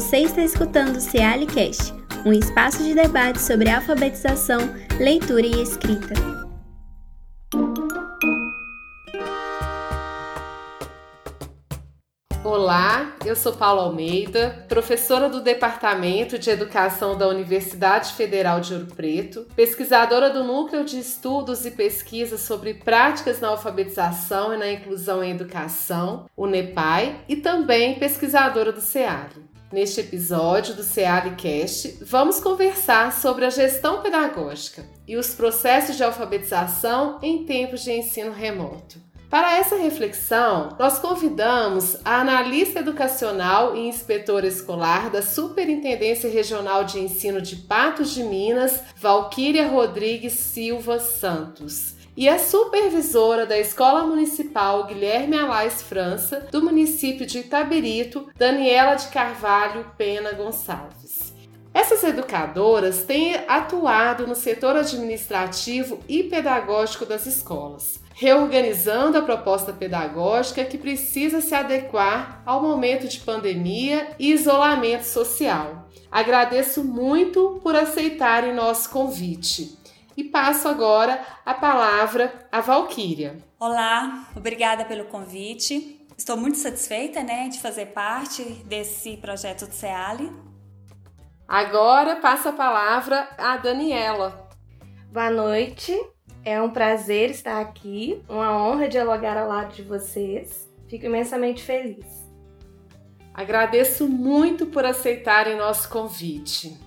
Você está escutando o Cealicast, um espaço de debate sobre alfabetização, leitura e escrita. Olá, eu sou Paula Almeida, professora do Departamento de Educação da Universidade Federal de Ouro Preto, pesquisadora do Núcleo de Estudos e Pesquisas sobre Práticas na Alfabetização e na Inclusão em Educação, o NEPAI, e também pesquisadora do SEAD. Neste episódio do CEALICast, vamos conversar sobre a gestão pedagógica e os processos de alfabetização em tempos de ensino remoto. Para essa reflexão, nós convidamos a analista educacional e inspetora escolar da Superintendência Regional de Ensino de Patos de Minas, Valquíria Rodrigues Silva Santos e a supervisora da Escola Municipal Guilherme Alais França, do município de Itabirito, Daniela de Carvalho Pena Gonçalves. Essas educadoras têm atuado no setor administrativo e pedagógico das escolas, reorganizando a proposta pedagógica que precisa se adequar ao momento de pandemia e isolamento social. Agradeço muito por aceitarem nosso convite e passo agora a palavra à Valquíria. Olá, obrigada pelo convite. Estou muito satisfeita né, de fazer parte desse projeto do CEALI. Agora passo a palavra à Daniela. Boa noite, é um prazer estar aqui, uma honra dialogar ao lado de vocês. Fico imensamente feliz. Agradeço muito por aceitarem nosso convite.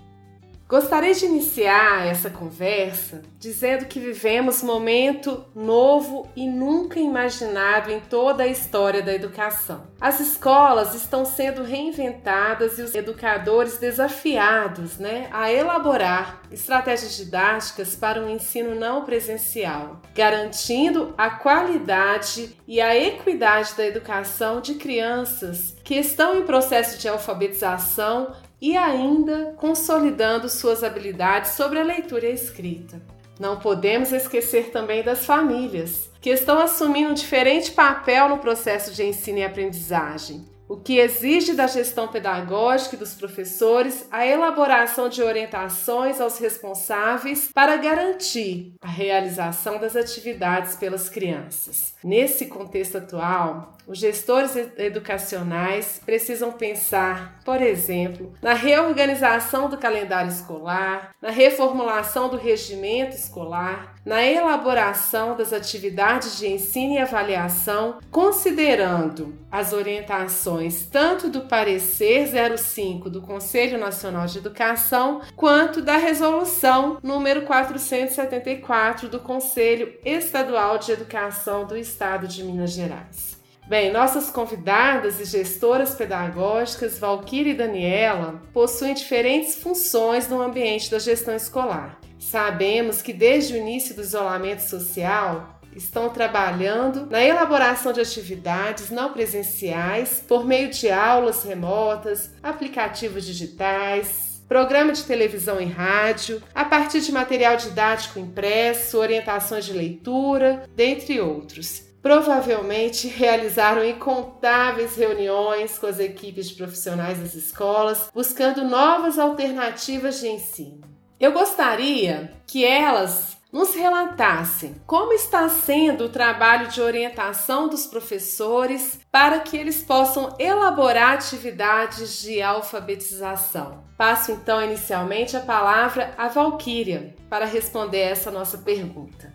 Gostaria de iniciar essa conversa dizendo que vivemos momento novo e nunca imaginado em toda a história da educação. As escolas estão sendo reinventadas e os educadores desafiados né, a elaborar estratégias didáticas para um ensino não presencial, garantindo a qualidade e a equidade da educação de crianças que estão em processo de alfabetização e ainda consolidando suas habilidades sobre a leitura e a escrita. Não podemos esquecer também das famílias, que estão assumindo um diferente papel no processo de ensino e aprendizagem o que exige da gestão pedagógica e dos professores a elaboração de orientações aos responsáveis para garantir a realização das atividades pelas crianças. Nesse contexto atual, os gestores educacionais precisam pensar, por exemplo, na reorganização do calendário escolar, na reformulação do regimento escolar, na elaboração das atividades de ensino e avaliação, considerando as orientações tanto do parecer 05 do Conselho Nacional de Educação quanto da resolução número 474 do Conselho Estadual de Educação do Estado de Minas Gerais. Bem, nossas convidadas e gestoras pedagógicas, Valquíria e Daniela, possuem diferentes funções no ambiente da gestão escolar. Sabemos que desde o início do isolamento social, estão trabalhando na elaboração de atividades não presenciais por meio de aulas remotas, aplicativos digitais, programa de televisão e rádio, a partir de material didático impresso, orientações de leitura, dentre outros. Provavelmente realizaram incontáveis reuniões com as equipes profissionais das escolas, buscando novas alternativas de ensino. Eu gostaria que elas nos relatassem como está sendo o trabalho de orientação dos professores para que eles possam elaborar atividades de alfabetização. Passo então inicialmente a palavra à Valquíria para responder essa nossa pergunta.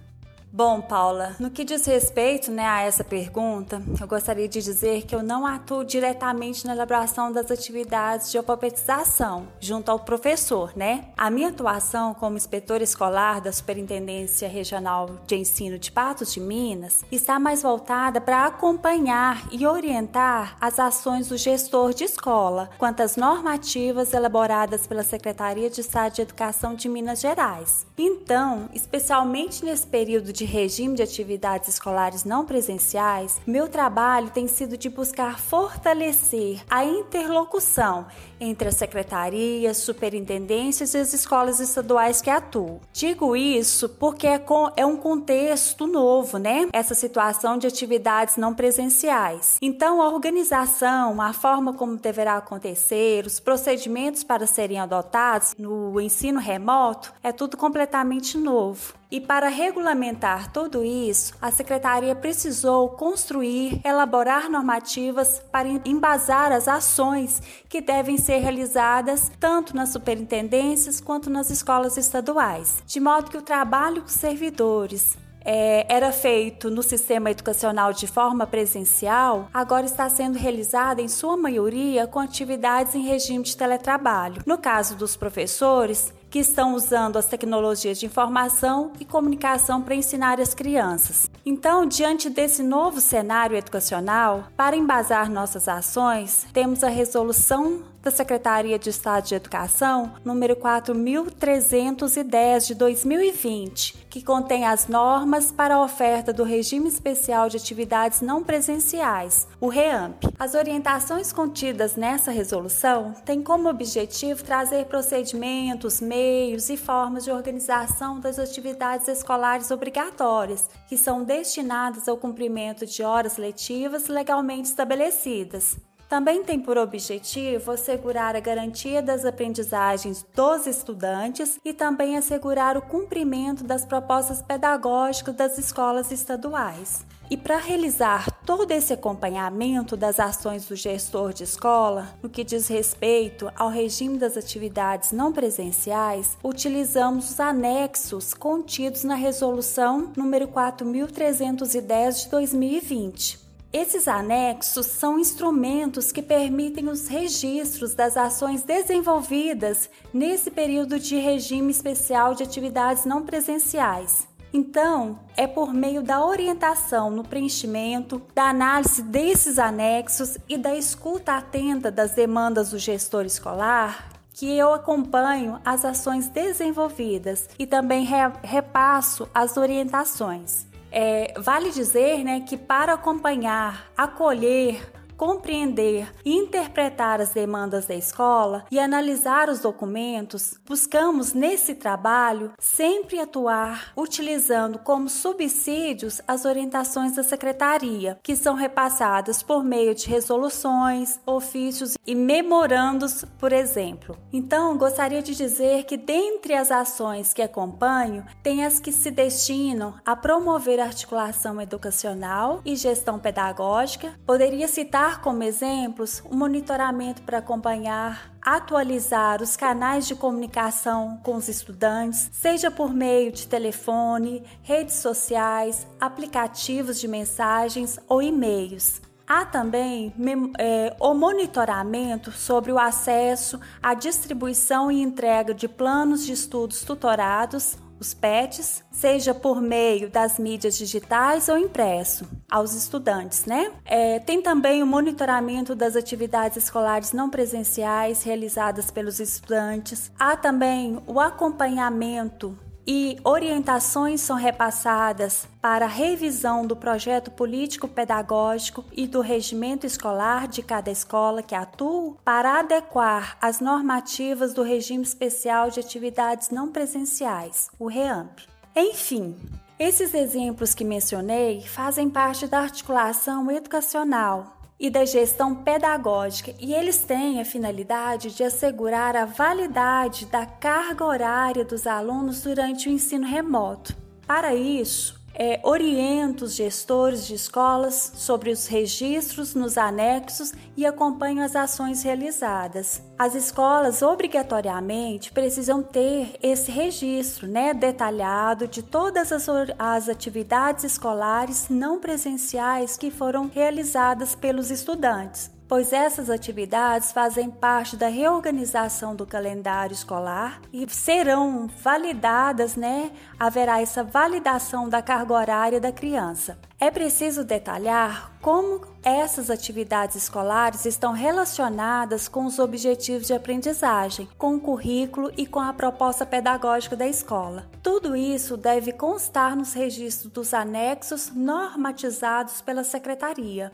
Bom, Paula, no que diz respeito né, a essa pergunta, eu gostaria de dizer que eu não atuo diretamente na elaboração das atividades de alfabetização, junto ao professor, né? A minha atuação como inspetora escolar da Superintendência Regional de Ensino de Patos de Minas está mais voltada para acompanhar e orientar as ações do gestor de escola quanto às normativas elaboradas pela Secretaria de Estado de Educação de Minas Gerais. Então, especialmente nesse período de regime de atividades escolares não presenciais, meu trabalho tem sido de buscar fortalecer a interlocução entre as secretarias, superintendências e as escolas estaduais que atuam. Digo isso porque é, com, é um contexto novo, né? Essa situação de atividades não presenciais. Então, a organização, a forma como deverá acontecer, os procedimentos para serem adotados no ensino remoto é tudo completamente novo. E para regulamentar tudo isso, a Secretaria precisou construir, elaborar normativas para embasar as ações que devem ser realizadas tanto nas superintendências quanto nas escolas estaduais, de modo que o trabalho com servidores, é, era feito no sistema educacional de forma presencial, agora está sendo realizado em sua maioria com atividades em regime de teletrabalho. No caso dos professores, que estão usando as tecnologias de informação e comunicação para ensinar as crianças. Então, diante desse novo cenário educacional, para embasar nossas ações, temos a resolução da Secretaria de Estado de Educação, número 4310 de 2020, que contém as normas para a oferta do Regime Especial de Atividades Não Presenciais, o REAMP. As orientações contidas nessa resolução têm como objetivo trazer procedimentos, meios e formas de organização das atividades escolares obrigatórias, que são destinadas ao cumprimento de horas letivas legalmente estabelecidas. Também tem por objetivo assegurar a garantia das aprendizagens dos estudantes e também assegurar o cumprimento das propostas pedagógicas das escolas estaduais. E para realizar todo esse acompanhamento das ações do gestor de escola, no que diz respeito ao regime das atividades não presenciais, utilizamos os anexos contidos na resolução número 4310 de 2020. Esses anexos são instrumentos que permitem os registros das ações desenvolvidas nesse período de regime especial de atividades não presenciais. Então, é por meio da orientação no preenchimento, da análise desses anexos e da escuta atenta das demandas do gestor escolar que eu acompanho as ações desenvolvidas e também repasso as orientações. É, vale dizer né, que para acompanhar, acolher, compreender e interpretar as demandas da escola e analisar os documentos, buscamos nesse trabalho sempre atuar utilizando como subsídios as orientações da secretaria, que são repassadas por meio de resoluções, ofícios e memorandos, por exemplo. Então, gostaria de dizer que dentre as ações que acompanho, tem as que se destinam a promover articulação educacional e gestão pedagógica. Poderia citar Usar como exemplos o monitoramento para acompanhar, atualizar os canais de comunicação com os estudantes, seja por meio de telefone, redes sociais, aplicativos de mensagens ou e-mails. Há também é, o monitoramento sobre o acesso à distribuição e entrega de planos de estudos tutorados os PETs, seja por meio das mídias digitais ou impresso, aos estudantes, né? É, tem também o monitoramento das atividades escolares não presenciais realizadas pelos estudantes. Há também o acompanhamento e orientações são repassadas para a revisão do projeto político-pedagógico e do regimento escolar de cada escola que atua para adequar as normativas do regime especial de atividades não presenciais, o REAMP. Enfim, esses exemplos que mencionei fazem parte da articulação educacional e da gestão pedagógica, e eles têm a finalidade de assegurar a validade da carga horária dos alunos durante o ensino remoto. Para isso, é, oriento os gestores de escolas sobre os registros nos anexos e acompanho as ações realizadas. As escolas obrigatoriamente precisam ter esse registro né, detalhado de todas as, as atividades escolares não presenciais que foram realizadas pelos estudantes. Pois essas atividades fazem parte da reorganização do calendário escolar e serão validadas, né? Haverá essa validação da carga horária da criança. É preciso detalhar como essas atividades escolares estão relacionadas com os objetivos de aprendizagem, com o currículo e com a proposta pedagógica da escola. Tudo isso deve constar nos registros dos anexos normatizados pela secretaria.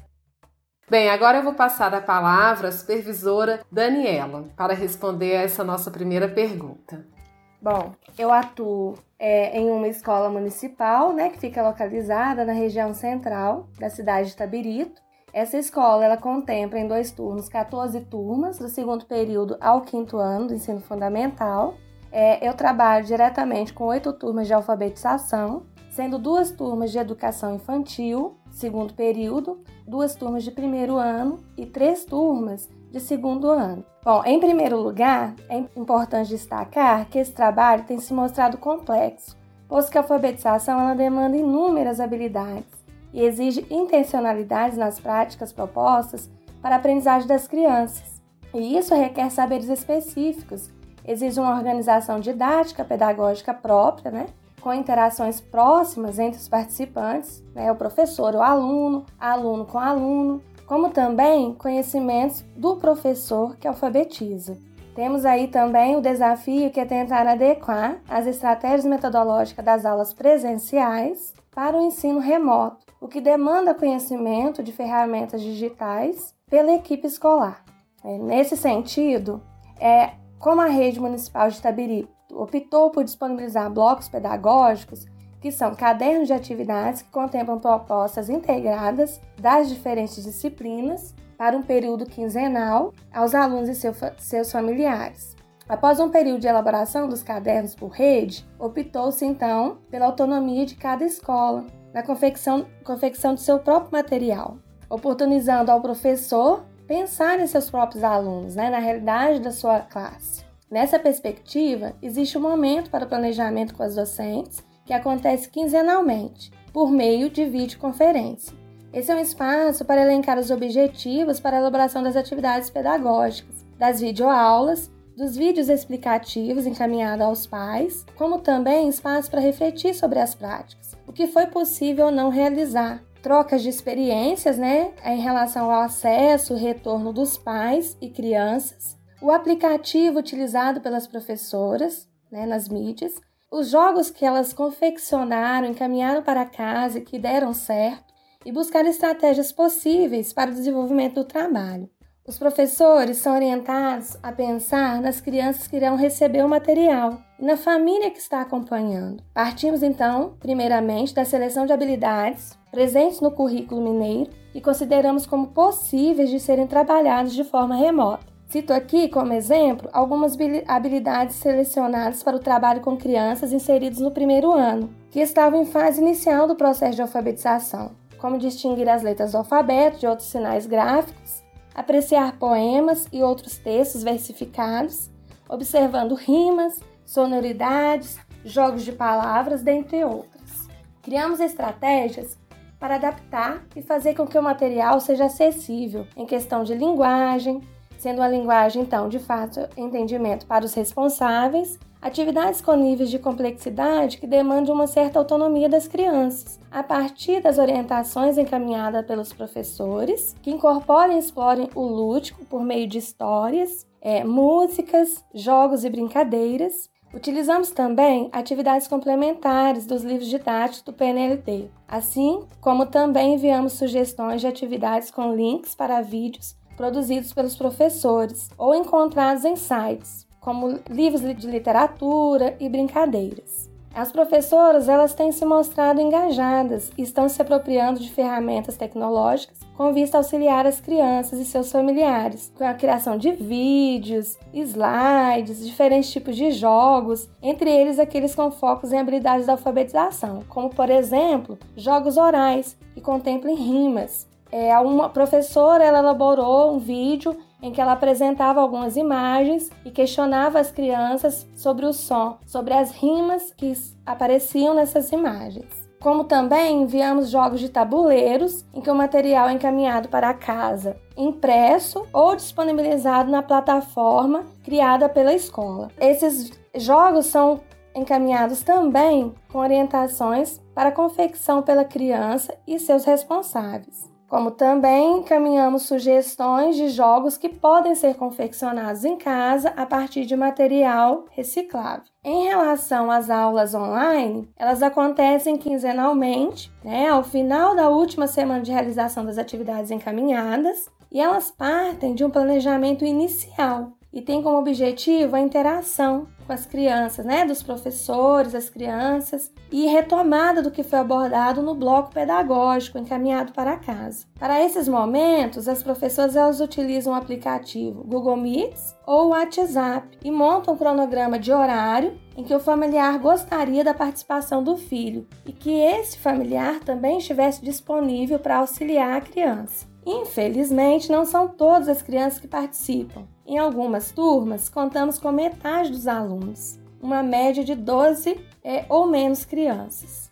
Bem, agora eu vou passar a palavra à supervisora Daniela para responder a essa nossa primeira pergunta. Bom, eu atuo é, em uma escola municipal, né, que fica localizada na região central da cidade de Tabirito. Essa escola ela contempla em dois turnos 14 turmas, do segundo período ao quinto ano do ensino fundamental. É, eu trabalho diretamente com oito turmas de alfabetização, sendo duas turmas de educação infantil, segundo período, duas turmas de primeiro ano e três turmas de segundo ano. Bom, em primeiro lugar, é importante destacar que esse trabalho tem se mostrado complexo, pois que a alfabetização ela demanda inúmeras habilidades e exige intencionalidades nas práticas propostas para a aprendizagem das crianças. E isso requer saberes específicos, exige uma organização didática pedagógica própria, né? Com interações próximas entre os participantes, né, o professor, o aluno, aluno com aluno, como também conhecimentos do professor que alfabetiza. Temos aí também o desafio que é tentar adequar as estratégias metodológicas das aulas presenciais para o ensino remoto, o que demanda conhecimento de ferramentas digitais pela equipe escolar. É, nesse sentido, é, como a rede municipal de Itabiri optou por disponibilizar blocos pedagógicos, que são cadernos de atividades que contemplam propostas integradas das diferentes disciplinas para um período quinzenal aos alunos e seu, seus familiares. Após um período de elaboração dos cadernos por rede, optou-se então pela autonomia de cada escola na confecção, confecção do seu próprio material, oportunizando ao professor pensar em seus próprios alunos, né, na realidade da sua classe. Nessa perspectiva, existe um momento para o planejamento com as docentes, que acontece quinzenalmente, por meio de videoconferência. Esse é um espaço para elencar os objetivos para a elaboração das atividades pedagógicas, das videoaulas, dos vídeos explicativos encaminhados aos pais, como também espaço para refletir sobre as práticas, o que foi possível ou não realizar, trocas de experiências né, em relação ao acesso retorno dos pais e crianças, o aplicativo utilizado pelas professoras né, nas mídias, os jogos que elas confeccionaram, encaminharam para casa e que deram certo, e buscar estratégias possíveis para o desenvolvimento do trabalho. Os professores são orientados a pensar nas crianças que irão receber o material e na família que está acompanhando. Partimos então, primeiramente, da seleção de habilidades presentes no currículo mineiro e consideramos como possíveis de serem trabalhados de forma remota. Cito aqui como exemplo algumas habilidades selecionadas para o trabalho com crianças inseridos no primeiro ano, que estavam em fase inicial do processo de alfabetização, como distinguir as letras do alfabeto de outros sinais gráficos, apreciar poemas e outros textos versificados, observando rimas, sonoridades, jogos de palavras, dentre outras. Criamos estratégias para adaptar e fazer com que o material seja acessível em questão de linguagem, sendo uma linguagem, então, de fácil entendimento para os responsáveis, atividades com níveis de complexidade que demandam uma certa autonomia das crianças, a partir das orientações encaminhadas pelos professores, que incorporem e explorem o lúdico por meio de histórias, é, músicas, jogos e brincadeiras. Utilizamos também atividades complementares dos livros didáticos do PNLD, assim como também enviamos sugestões de atividades com links para vídeos produzidos pelos professores ou encontrados em sites, como livros de literatura e brincadeiras. As professoras elas têm se mostrado engajadas e estão se apropriando de ferramentas tecnológicas com vista a auxiliar as crianças e seus familiares, com a criação de vídeos, slides, diferentes tipos de jogos, entre eles aqueles com focos em habilidades da alfabetização, como por exemplo, jogos orais que contemplem rimas, é, uma professora ela elaborou um vídeo em que ela apresentava algumas imagens e questionava as crianças sobre o som, sobre as rimas que apareciam nessas imagens. como também enviamos jogos de tabuleiros em que o material é encaminhado para casa, impresso ou disponibilizado na plataforma criada pela escola. Esses jogos são encaminhados também com orientações para confecção pela criança e seus responsáveis como também encaminhamos sugestões de jogos que podem ser confeccionados em casa a partir de material reciclável. Em relação às aulas online, elas acontecem quinzenalmente, né, ao final da última semana de realização das atividades encaminhadas, e elas partem de um planejamento inicial e têm como objetivo a interação com as crianças, né, dos professores, as crianças, e retomada do que foi abordado no bloco pedagógico encaminhado para casa. Para esses momentos, as professoras elas utilizam o aplicativo Google Meets ou WhatsApp e montam um cronograma de horário em que o familiar gostaria da participação do filho e que esse familiar também estivesse disponível para auxiliar a criança. Infelizmente, não são todas as crianças que participam. Em algumas turmas, contamos com metade dos alunos, uma média de 12 é, ou menos crianças.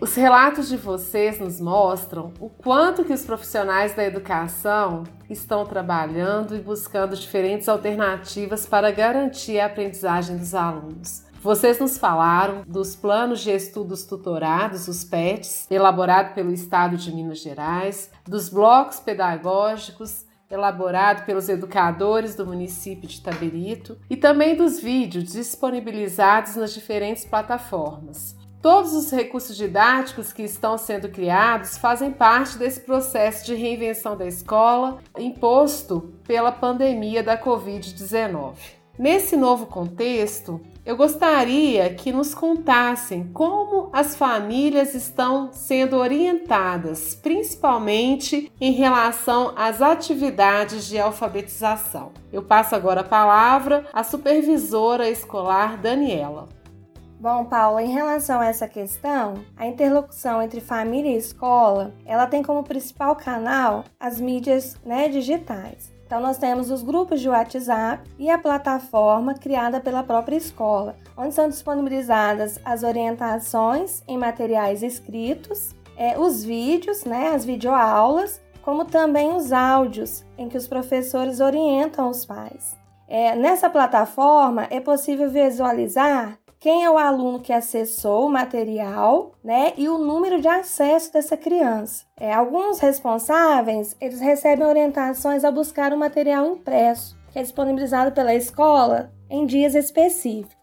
Os relatos de vocês nos mostram o quanto que os profissionais da educação estão trabalhando e buscando diferentes alternativas para garantir a aprendizagem dos alunos. Vocês nos falaram dos planos de estudos tutorados, os PETs, elaborado pelo Estado de Minas Gerais, dos blocos pedagógicos elaborado pelos educadores do município de Taberito e também dos vídeos disponibilizados nas diferentes plataformas. Todos os recursos didáticos que estão sendo criados fazem parte desse processo de reinvenção da escola imposto pela pandemia da Covid-19. Nesse novo contexto, eu gostaria que nos contassem como as famílias estão sendo orientadas, principalmente em relação às atividades de alfabetização. Eu passo agora a palavra à supervisora escolar Daniela. Bom, Paula, em relação a essa questão, a interlocução entre família e escola, ela tem como principal canal as mídias né, digitais. Então, nós temos os grupos de WhatsApp e a plataforma criada pela própria escola, onde são disponibilizadas as orientações em materiais escritos, é, os vídeos, né, as videoaulas, como também os áudios, em que os professores orientam os pais. É, nessa plataforma é possível visualizar quem é o aluno que acessou o material, né, e o número de acesso dessa criança. É, alguns responsáveis, eles recebem orientações a buscar o material impresso, que é disponibilizado pela escola em dias específicos.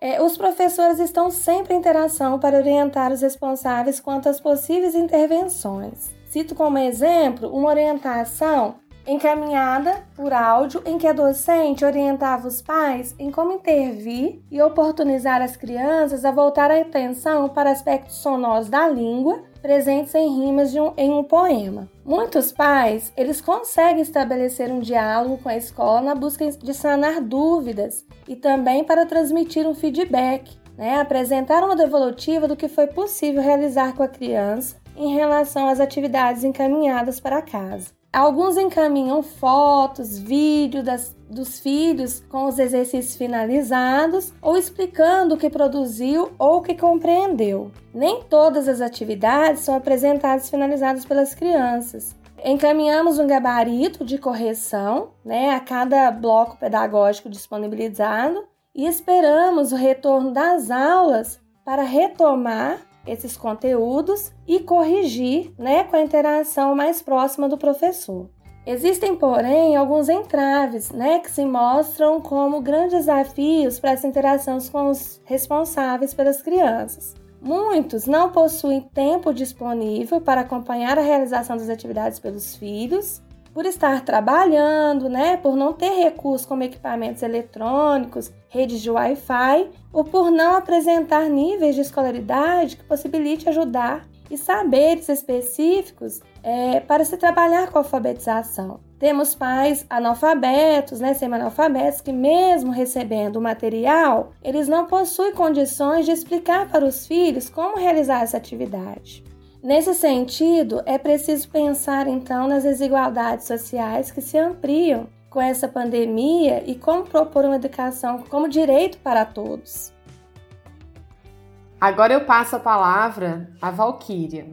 É, os professores estão sempre em interação para orientar os responsáveis quanto às possíveis intervenções. Cito como exemplo uma orientação encaminhada por áudio em que a docente orientava os pais em como intervir e oportunizar as crianças a voltar a atenção para aspectos sonoros da língua presentes em rimas um, em um poema. Muitos pais, eles conseguem estabelecer um diálogo com a escola na busca de sanar dúvidas e também para transmitir um feedback, né? apresentar uma devolutiva do que foi possível realizar com a criança em relação às atividades encaminhadas para casa. Alguns encaminham fotos, vídeos das, dos filhos com os exercícios finalizados ou explicando o que produziu ou o que compreendeu. Nem todas as atividades são apresentadas finalizadas pelas crianças. Encaminhamos um gabarito de correção né, a cada bloco pedagógico disponibilizado e esperamos o retorno das aulas para retomar esses conteúdos e corrigir né, com a interação mais próxima do professor. Existem, porém, alguns entraves né, que se mostram como grandes desafios para essa interação com os responsáveis pelas crianças. Muitos não possuem tempo disponível para acompanhar a realização das atividades pelos filhos por estar trabalhando, né, por não ter recursos como equipamentos eletrônicos, redes de Wi-Fi, ou por não apresentar níveis de escolaridade que possibilite ajudar e saberes específicos é, para se trabalhar com a alfabetização. Temos pais analfabetos, né, semi-analfabetos, que mesmo recebendo o material, eles não possuem condições de explicar para os filhos como realizar essa atividade. Nesse sentido, é preciso pensar então nas desigualdades sociais que se ampliam com essa pandemia e como propor uma educação como direito para todos. Agora eu passo a palavra à Valquíria.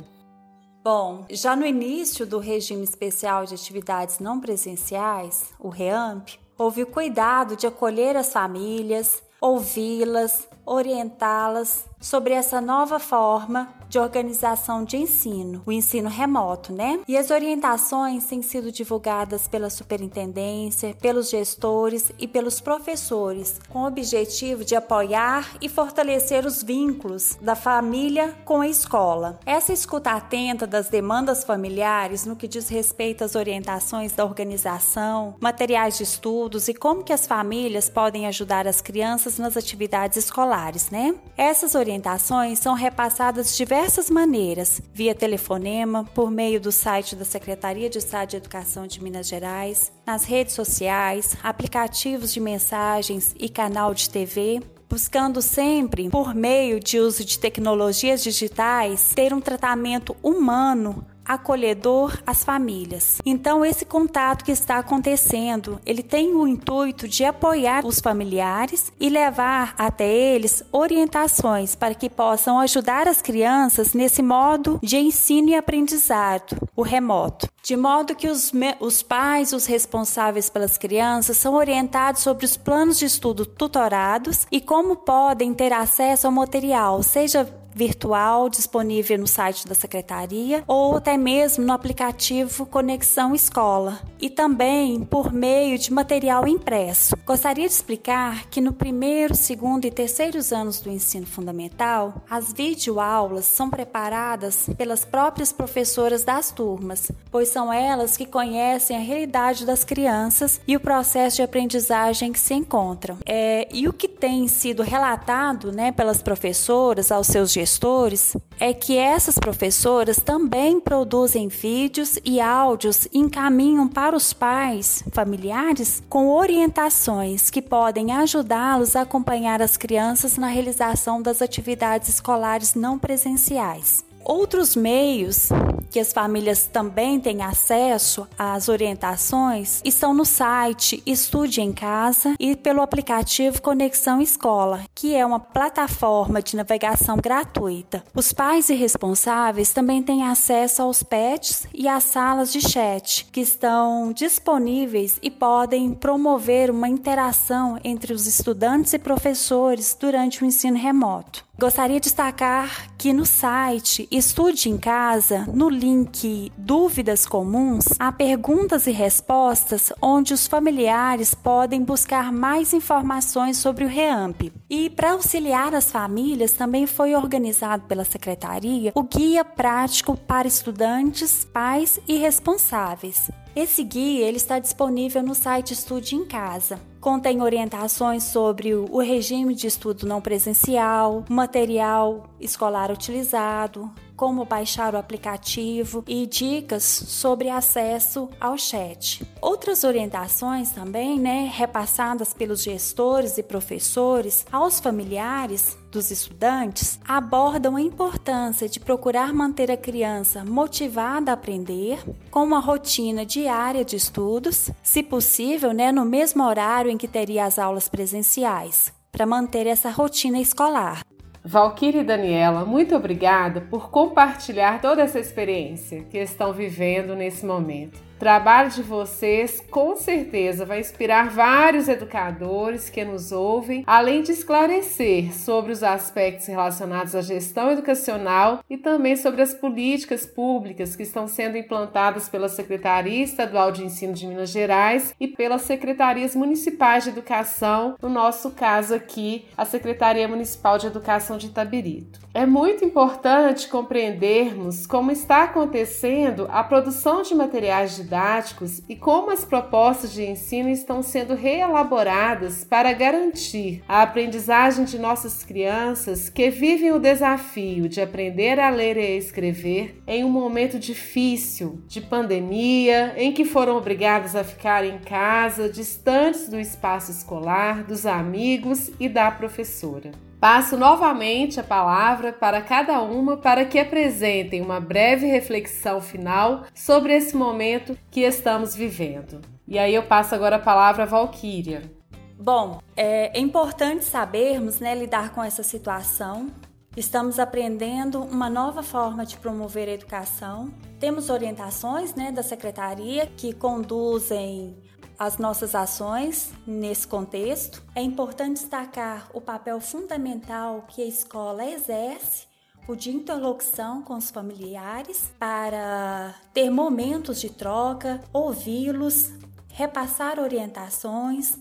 Bom, já no início do regime especial de atividades não presenciais, o REAMP, houve o cuidado de acolher as famílias, ouvi-las, orientá-las sobre essa nova forma de organização de ensino, o ensino remoto, né? E as orientações têm sido divulgadas pela superintendência, pelos gestores e pelos professores, com o objetivo de apoiar e fortalecer os vínculos da família com a escola. Essa escuta atenta das demandas familiares no que diz respeito às orientações da organização, materiais de estudos e como que as famílias podem ajudar as crianças nas atividades escolares, né? Essas orientações orientações são repassadas de diversas maneiras, via telefonema, por meio do site da Secretaria de Estado de Educação de Minas Gerais, nas redes sociais, aplicativos de mensagens e canal de TV, buscando sempre, por meio de uso de tecnologias digitais, ter um tratamento humano acolhedor às famílias. Então esse contato que está acontecendo, ele tem o intuito de apoiar os familiares e levar até eles orientações para que possam ajudar as crianças nesse modo de ensino e aprendizado, o remoto. De modo que os, os pais, os responsáveis pelas crianças, são orientados sobre os planos de estudo tutorados e como podem ter acesso ao material, seja virtual disponível no site da secretaria ou até mesmo no aplicativo Conexão Escola e também por meio de material impresso. Gostaria de explicar que no primeiro, segundo e terceiros anos do ensino fundamental, as videoaulas são preparadas pelas próprias professoras das turmas, pois são elas que conhecem a realidade das crianças e o processo de aprendizagem que se encontram. É, e o que tem sido relatado né, pelas professoras aos seus gestores é que essas professoras também produzem vídeos e áudios e encaminham para os pais, familiares, com orientações que podem ajudá-los a acompanhar as crianças na realização das atividades escolares não presenciais. Outros meios que as famílias também têm acesso às orientações estão no site Estude em Casa e pelo aplicativo Conexão Escola, que é uma plataforma de navegação gratuita. Os pais e responsáveis também têm acesso aos pets e às salas de chat, que estão disponíveis e podem promover uma interação entre os estudantes e professores durante o ensino remoto. Gostaria de destacar que no site Estude em Casa, no link Dúvidas Comuns, há perguntas e respostas onde os familiares podem buscar mais informações sobre o REAMP. E para auxiliar as famílias, também foi organizado pela Secretaria o Guia Prático para Estudantes, Pais e Responsáveis. Esse guia ele está disponível no site Estude em Casa. Contém orientações sobre o regime de estudo não presencial, material escolar utilizado, como baixar o aplicativo e dicas sobre acesso ao chat. Outras orientações também, né, repassadas pelos gestores e professores aos familiares dos estudantes abordam a importância de procurar manter a criança motivada a aprender, com uma rotina diária de estudos, se possível, né, no mesmo horário em que teria as aulas presenciais, para manter essa rotina escolar. Valquíria e Daniela, muito obrigada por compartilhar toda essa experiência que estão vivendo nesse momento trabalho de vocês com certeza vai inspirar vários educadores que nos ouvem, além de esclarecer sobre os aspectos relacionados à gestão educacional e também sobre as políticas públicas que estão sendo implantadas pela Secretaria Estadual de Ensino de Minas Gerais e pelas secretarias municipais de educação, no nosso caso aqui, a Secretaria Municipal de Educação de Itabirito. É muito importante compreendermos como está acontecendo a produção de materiais didáticos e como as propostas de ensino estão sendo reelaboradas para garantir a aprendizagem de nossas crianças que vivem o desafio de aprender a ler e a escrever em um momento difícil de pandemia, em que foram obrigadas a ficar em casa, distantes do espaço escolar, dos amigos e da professora. Passo novamente a palavra para cada uma para que apresentem uma breve reflexão final sobre esse momento que estamos vivendo. E aí eu passo agora a palavra a Valquíria. Bom, é importante sabermos né, lidar com essa situação Estamos aprendendo uma nova forma de promover a educação. Temos orientações né, da secretaria que conduzem as nossas ações nesse contexto. É importante destacar o papel fundamental que a escola exerce o de interlocução com os familiares para ter momentos de troca, ouvi-los, repassar orientações,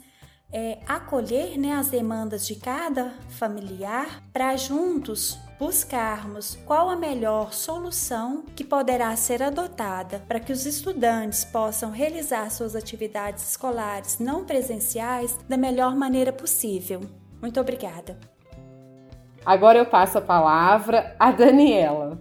é, acolher né, as demandas de cada familiar para juntos buscarmos qual a melhor solução que poderá ser adotada para que os estudantes possam realizar suas atividades escolares não presenciais da melhor maneira possível. Muito obrigada. Agora eu passo a palavra a Daniela.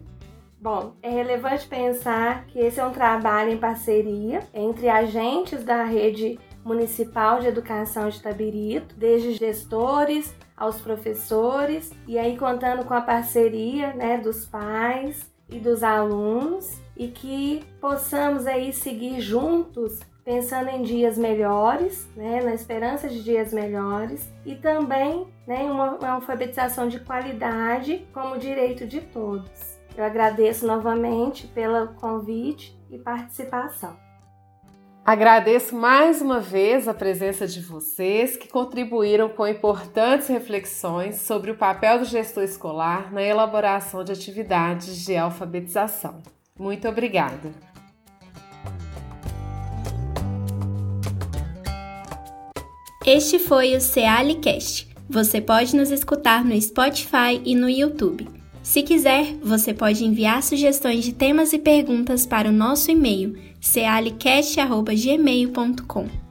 Bom, é relevante pensar que esse é um trabalho em parceria entre agentes da rede Municipal de Educação de Tabirito, desde gestores aos professores, e aí contando com a parceria né, dos pais e dos alunos, e que possamos aí seguir juntos pensando em dias melhores, né, na esperança de dias melhores e também né, uma, uma alfabetização de qualidade como direito de todos. Eu agradeço novamente pelo convite e participação. Agradeço mais uma vez a presença de vocês que contribuíram com importantes reflexões sobre o papel do gestor escolar na elaboração de atividades de alfabetização. Muito obrigada! Este foi o Cealicast. Você pode nos escutar no Spotify e no YouTube. Se quiser, você pode enviar sugestões de temas e perguntas para o nosso e-mail cealicast.gmail.com.